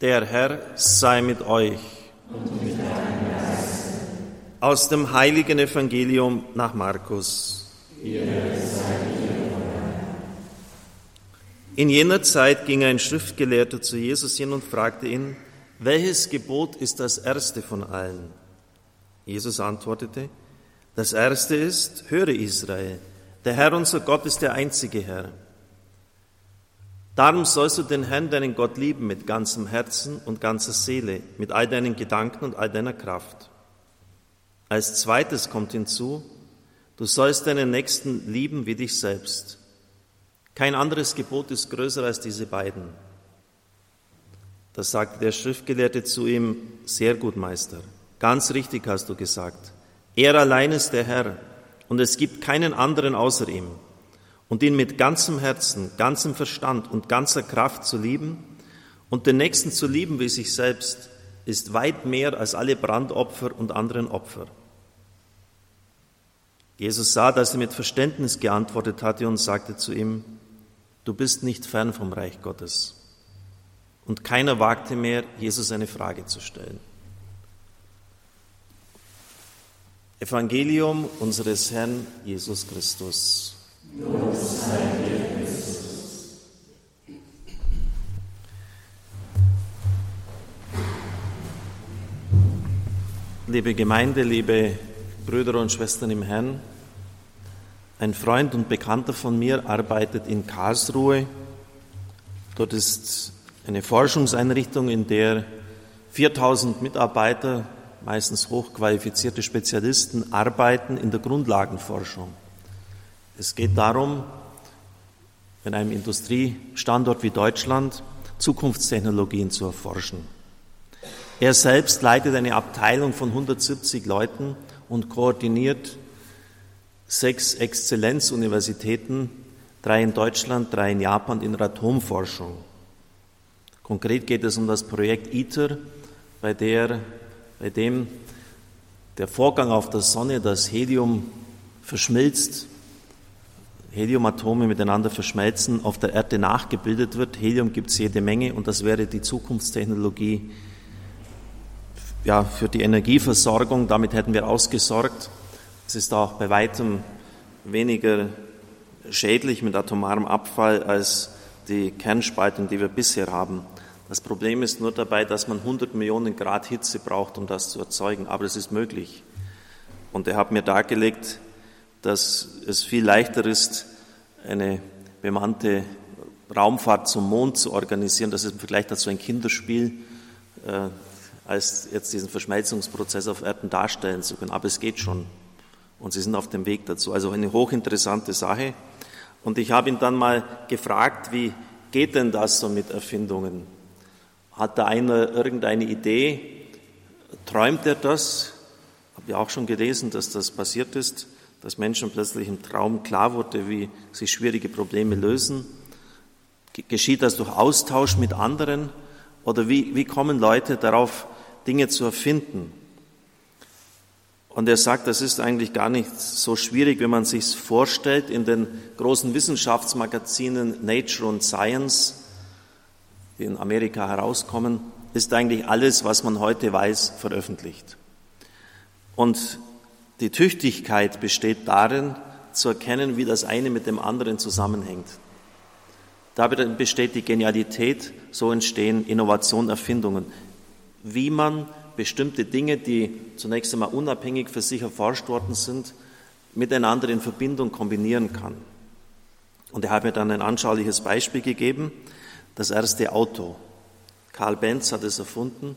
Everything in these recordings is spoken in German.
Der Herr sei mit euch. Aus dem heiligen Evangelium nach Markus. In jener Zeit ging ein Schriftgelehrter zu Jesus hin und fragte ihn, welches Gebot ist das erste von allen? Jesus antwortete, das erste ist, höre Israel, der Herr unser Gott ist der einzige Herr. Darum sollst du den Herrn, deinen Gott lieben mit ganzem Herzen und ganzer Seele, mit all deinen Gedanken und all deiner Kraft. Als zweites kommt hinzu, du sollst deinen Nächsten lieben wie dich selbst. Kein anderes Gebot ist größer als diese beiden. Da sagte der Schriftgelehrte zu ihm, sehr gut, Meister, ganz richtig hast du gesagt. Er allein ist der Herr und es gibt keinen anderen außer ihm und ihn mit ganzem Herzen, ganzem Verstand und ganzer Kraft zu lieben und den Nächsten zu lieben wie sich selbst, ist weit mehr als alle Brandopfer und anderen Opfer. Jesus sah, dass er mit Verständnis geantwortet hatte und sagte zu ihm, du bist nicht fern vom Reich Gottes. Und keiner wagte mehr, Jesus eine Frage zu stellen. Evangelium unseres Herrn Jesus Christus. Liebe Gemeinde, liebe Brüder und Schwestern im Herrn, ein Freund und Bekannter von mir arbeitet in Karlsruhe. Dort ist eine Forschungseinrichtung, in der 4000 Mitarbeiter, meistens hochqualifizierte Spezialisten, arbeiten in der Grundlagenforschung. Es geht darum, in einem Industriestandort wie Deutschland Zukunftstechnologien zu erforschen. Er selbst leitet eine Abteilung von 170 Leuten und koordiniert sechs Exzellenzuniversitäten, drei in Deutschland, drei in Japan in der Atomforschung. Konkret geht es um das Projekt ITER, bei, der, bei dem der Vorgang auf der Sonne, das Helium verschmilzt Heliumatome miteinander verschmelzen, auf der Erde nachgebildet wird. Helium gibt es jede Menge und das wäre die Zukunftstechnologie ja, für die Energieversorgung. Damit hätten wir ausgesorgt. Es ist auch bei weitem weniger schädlich mit atomarem Abfall als die Kernspaltung, die wir bisher haben. Das Problem ist nur dabei, dass man 100 Millionen Grad Hitze braucht, um das zu erzeugen. Aber es ist möglich. Und er hat mir dargelegt, dass es viel leichter ist, eine bemannte Raumfahrt zum Mond zu organisieren. Das ist im Vergleich dazu ein Kinderspiel, äh, als jetzt diesen Verschmelzungsprozess auf Erden darstellen zu können. Aber es geht schon. Und sie sind auf dem Weg dazu. Also eine hochinteressante Sache. Und ich habe ihn dann mal gefragt, wie geht denn das so mit Erfindungen? Hat da einer irgendeine Idee? Träumt er das? Habe ja auch schon gelesen, dass das passiert ist dass Menschen plötzlich im Traum klar wurde, wie sich schwierige Probleme lösen? Geschieht das durch Austausch mit anderen? Oder wie, wie kommen Leute darauf, Dinge zu erfinden? Und er sagt, das ist eigentlich gar nicht so schwierig, wenn man sich vorstellt. In den großen Wissenschaftsmagazinen Nature und Science, die in Amerika herauskommen, ist eigentlich alles, was man heute weiß, veröffentlicht. Und die Tüchtigkeit besteht darin, zu erkennen, wie das eine mit dem anderen zusammenhängt. Dabei besteht die Genialität, so entstehen Innovationen, Erfindungen. Wie man bestimmte Dinge, die zunächst einmal unabhängig für sich erforscht worden sind, miteinander in Verbindung kombinieren kann. Und er hat mir dann ein anschauliches Beispiel gegeben, das erste Auto. Karl Benz hat es erfunden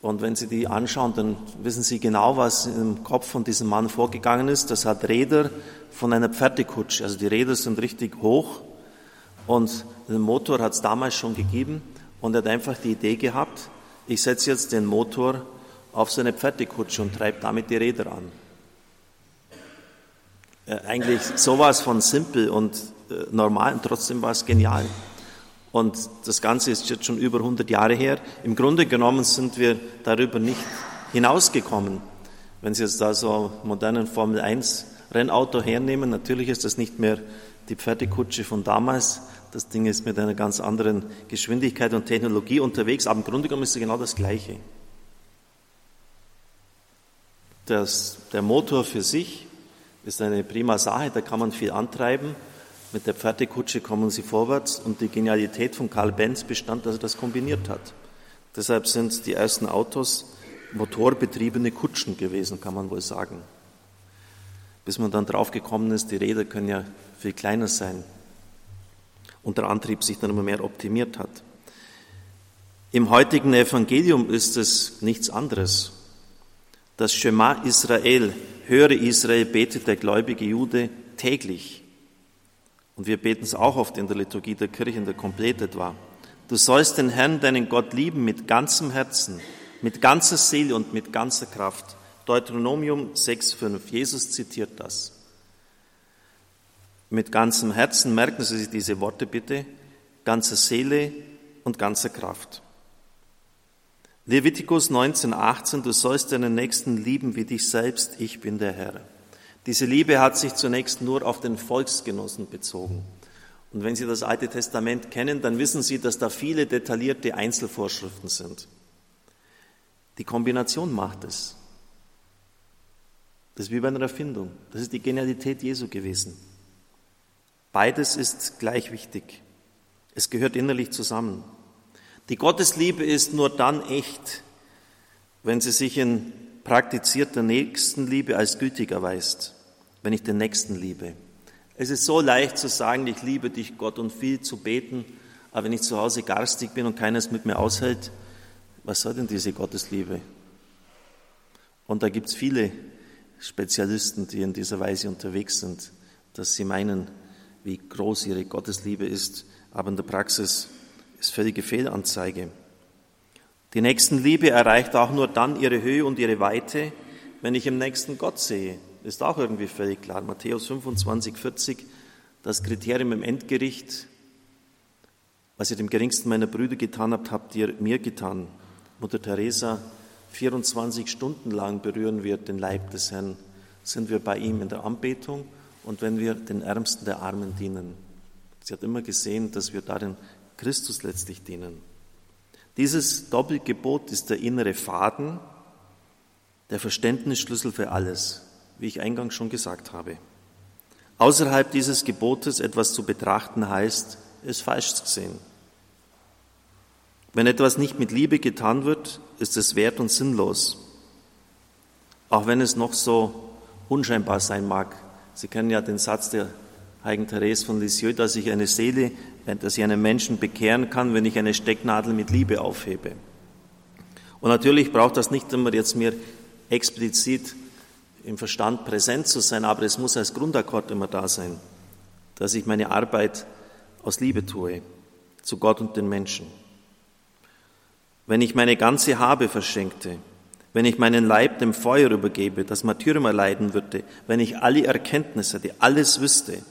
und wenn Sie die anschauen, dann wissen Sie genau, was im Kopf von diesem Mann vorgegangen ist. Das hat Räder von einer Pferdekutsche. Also die Räder sind richtig hoch und den Motor hat es damals schon gegeben und er hat einfach die Idee gehabt, ich setze jetzt den Motor auf seine Pferdekutsche und treibe damit die Räder an. Äh, eigentlich sowas von simpel und äh, normal und trotzdem war es genial. Und das Ganze ist jetzt schon über 100 Jahre her. Im Grunde genommen sind wir darüber nicht hinausgekommen. Wenn Sie jetzt da so modernen Formel 1 Rennauto hernehmen, natürlich ist das nicht mehr die Pferdekutsche von damals. Das Ding ist mit einer ganz anderen Geschwindigkeit und Technologie unterwegs, aber im Grunde genommen ist es genau das Gleiche. Das, der Motor für sich ist eine prima Sache, da kann man viel antreiben. Mit der Pferdekutsche kommen sie vorwärts und die Genialität von Karl Benz bestand, dass er das kombiniert hat. Deshalb sind die ersten Autos motorbetriebene Kutschen gewesen, kann man wohl sagen. Bis man dann draufgekommen ist, die Räder können ja viel kleiner sein und der Antrieb sich dann immer mehr optimiert hat. Im heutigen Evangelium ist es nichts anderes. Das Shema Israel, höre Israel, betet der gläubige Jude täglich. Und wir beten es auch oft in der Liturgie der Kirche, in der Komplett etwa. Du sollst den Herrn, deinen Gott lieben mit ganzem Herzen, mit ganzer Seele und mit ganzer Kraft. Deuteronomium 6,5. Jesus zitiert das. Mit ganzem Herzen merken Sie sich diese Worte bitte, ganzer Seele und ganzer Kraft. Levitikus 19,18, du sollst deinen Nächsten lieben wie dich selbst, ich bin der Herr. Diese Liebe hat sich zunächst nur auf den Volksgenossen bezogen. Und wenn Sie das Alte Testament kennen, dann wissen Sie, dass da viele detaillierte Einzelvorschriften sind. Die Kombination macht es. Das ist wie bei einer Erfindung. Das ist die Genialität Jesu gewesen. Beides ist gleich wichtig. Es gehört innerlich zusammen. Die Gottesliebe ist nur dann echt, wenn sie sich in praktizierter Nächstenliebe als gültig erweist, wenn ich den Nächsten liebe. Es ist so leicht zu sagen, ich liebe dich, Gott, und viel zu beten, aber wenn ich zu Hause garstig bin und keines mit mir aushält, was soll denn diese Gottesliebe? Und da gibt es viele Spezialisten, die in dieser Weise unterwegs sind, dass sie meinen, wie groß ihre Gottesliebe ist, aber in der Praxis ist völlige Fehlanzeige. Die Nächstenliebe erreicht auch nur dann ihre Höhe und ihre Weite, wenn ich im nächsten Gott sehe. Ist auch irgendwie völlig klar. Matthäus 25, 40, das Kriterium im Endgericht, was ihr dem geringsten meiner Brüder getan habt, habt ihr mir getan. Mutter Teresa, 24 Stunden lang berühren wir den Leib des Herrn, sind wir bei ihm in der Anbetung und wenn wir den Ärmsten der Armen dienen. Sie hat immer gesehen, dass wir darin Christus letztlich dienen. Dieses Doppelgebot ist der innere Faden, der Verständnisschlüssel für alles, wie ich eingangs schon gesagt habe. Außerhalb dieses Gebotes etwas zu betrachten heißt, es falsch zu sehen. Wenn etwas nicht mit Liebe getan wird, ist es wert und sinnlos, auch wenn es noch so unscheinbar sein mag. Sie kennen ja den Satz der Heiligen Therese von Lisieux, dass ich eine Seele, dass ich einen Menschen bekehren kann, wenn ich eine Stecknadel mit Liebe aufhebe. Und natürlich braucht das nicht immer jetzt mir explizit im Verstand präsent zu sein, aber es muss als Grundakkord immer da sein, dass ich meine Arbeit aus Liebe tue zu Gott und den Menschen. Wenn ich meine ganze Habe verschenkte, wenn ich meinen Leib dem Feuer übergebe, das Martyrium erleiden würde, wenn ich alle Erkenntnisse, die alles wüsste,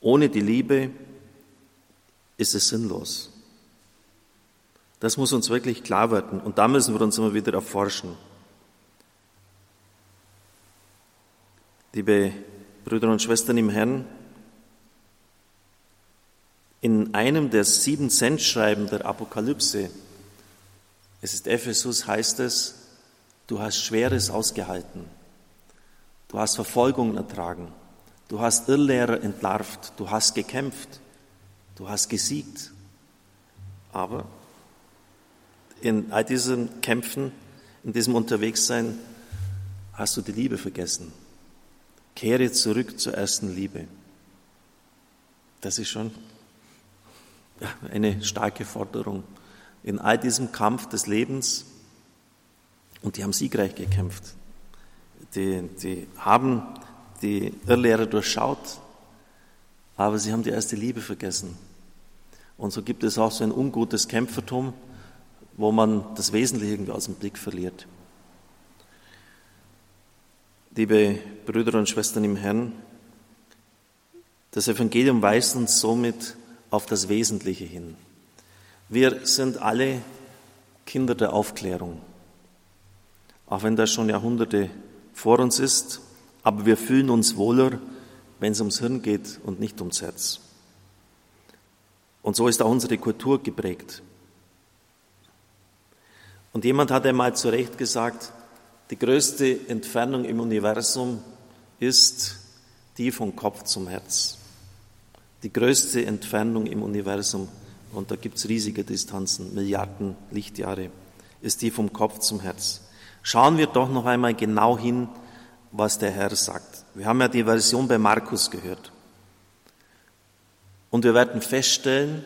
ohne die Liebe ist es sinnlos. Das muss uns wirklich klar werden. Und da müssen wir uns immer wieder erforschen. Liebe Brüder und Schwestern im Herrn, in einem der sieben Cent-Schreiben der Apokalypse, es ist Ephesus, heißt es, du hast Schweres ausgehalten, du hast Verfolgung ertragen, du hast Irrlehrer entlarvt, du hast gekämpft, du hast gesiegt. Aber in all diesen Kämpfen, in diesem Unterwegssein, hast du die Liebe vergessen. Kehre zurück zur ersten Liebe. Das ist schon eine starke Forderung in all diesem Kampf des Lebens und die haben siegreich gekämpft. Die, die haben die Irrlehre durchschaut, aber sie haben die erste Liebe vergessen. Und so gibt es auch so ein ungutes Kämpfertum, wo man das Wesentliche irgendwie aus dem Blick verliert. Liebe Brüder und Schwestern im Herrn, das Evangelium weist uns somit auf das Wesentliche hin. Wir sind alle Kinder der Aufklärung, auch wenn das schon Jahrhunderte vor uns ist, aber wir fühlen uns wohler, wenn es ums Hirn geht und nicht ums Herz. Und so ist auch unsere Kultur geprägt. Und jemand hat einmal zu Recht gesagt, die größte Entfernung im Universum ist die vom Kopf zum Herz. Die größte Entfernung im Universum, und da gibt es riesige Distanzen, Milliarden Lichtjahre, ist die vom Kopf zum Herz. Schauen wir doch noch einmal genau hin, was der Herr sagt. Wir haben ja die Version bei Markus gehört. Und wir werden feststellen,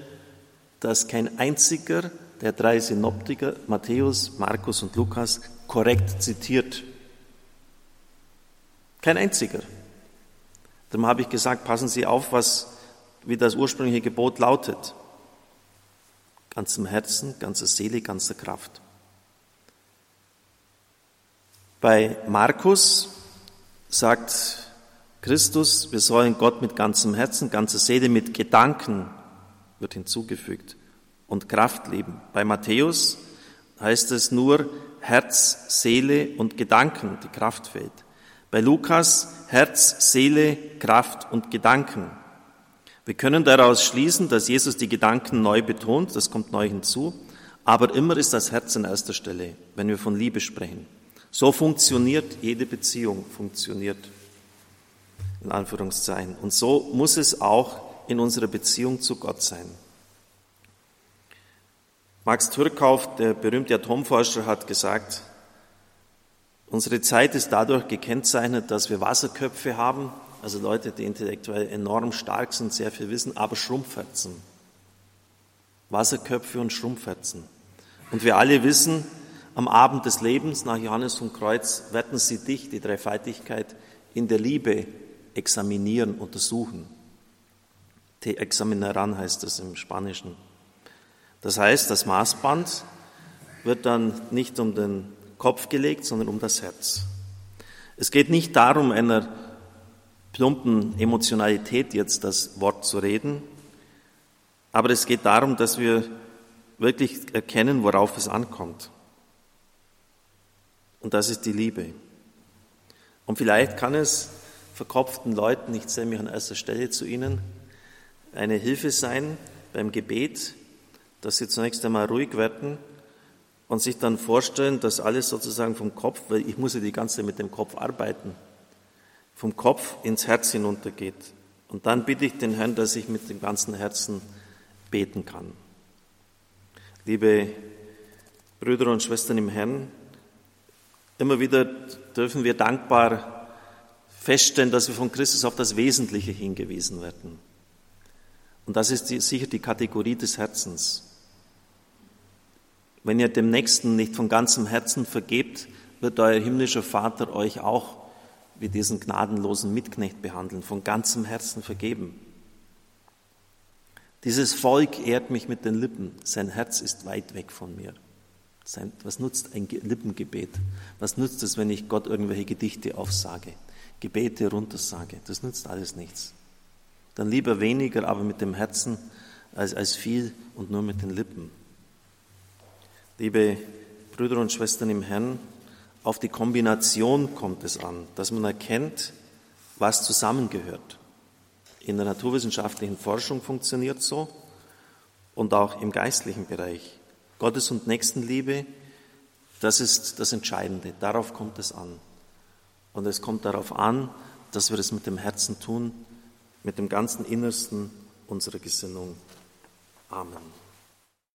dass kein einziger der drei Synoptiker, Matthäus, Markus und Lukas, korrekt zitiert. Kein einziger. Darum habe ich gesagt, passen Sie auf, was, wie das ursprüngliche Gebot lautet. Ganzem Herzen, ganzer Seele, ganzer Kraft. Bei Markus sagt Christus, wir sollen Gott mit ganzem Herzen, ganzer Seele, mit Gedanken, wird hinzugefügt, und Kraft lieben. Bei Matthäus heißt es nur Herz, Seele und Gedanken, die Kraft fehlt. Bei Lukas Herz, Seele, Kraft und Gedanken. Wir können daraus schließen, dass Jesus die Gedanken neu betont, das kommt neu hinzu, aber immer ist das Herz an erster Stelle, wenn wir von Liebe sprechen. So funktioniert jede Beziehung, funktioniert in Anführungszeichen. Und so muss es auch in unserer Beziehung zu Gott sein. Max Türkauf, der berühmte Atomforscher, hat gesagt, unsere Zeit ist dadurch gekennzeichnet, dass wir Wasserköpfe haben, also Leute, die intellektuell enorm stark sind, sehr viel wissen, aber Schrumpfherzen. Wasserköpfe und Schrumpfherzen. Und wir alle wissen, am Abend des Lebens nach Johannes vom Kreuz werden sie dich, die Dreifaltigkeit, in der Liebe examinieren, untersuchen. Te examineran heißt es im Spanischen. Das heißt, das Maßband wird dann nicht um den Kopf gelegt, sondern um das Herz. Es geht nicht darum, einer plumpen Emotionalität jetzt das Wort zu reden, aber es geht darum, dass wir wirklich erkennen, worauf es ankommt. Und das ist die Liebe. Und vielleicht kann es verkopften Leuten, ich zähle mich an erster Stelle zu ihnen, eine Hilfe sein beim Gebet, dass sie zunächst einmal ruhig werden und sich dann vorstellen, dass alles sozusagen vom Kopf, weil ich muss ja die ganze Zeit mit dem Kopf arbeiten, vom Kopf ins Herz hinuntergeht. Und dann bitte ich den Herrn, dass ich mit dem ganzen Herzen beten kann. Liebe Brüder und Schwestern im Herrn, immer wieder dürfen wir dankbar feststellen, dass wir von Christus auf das Wesentliche hingewiesen werden. Und das ist die, sicher die Kategorie des Herzens. Wenn ihr dem Nächsten nicht von ganzem Herzen vergebt, wird euer himmlischer Vater euch auch wie diesen gnadenlosen Mitknecht behandeln, von ganzem Herzen vergeben. Dieses Volk ehrt mich mit den Lippen, sein Herz ist weit weg von mir. Was nutzt ein Lippengebet? Was nutzt es, wenn ich Gott irgendwelche Gedichte aufsage, Gebete runtersage? Das nützt alles nichts. Dann lieber weniger, aber mit dem Herzen, als, als viel und nur mit den Lippen. Liebe Brüder und Schwestern im Herrn, auf die Kombination kommt es an, dass man erkennt, was zusammengehört. In der naturwissenschaftlichen Forschung funktioniert so und auch im geistlichen Bereich. Gottes und Nächstenliebe, das ist das Entscheidende. Darauf kommt es an. Und es kommt darauf an, dass wir es mit dem Herzen tun, mit dem ganzen Innersten unserer Gesinnung. Amen.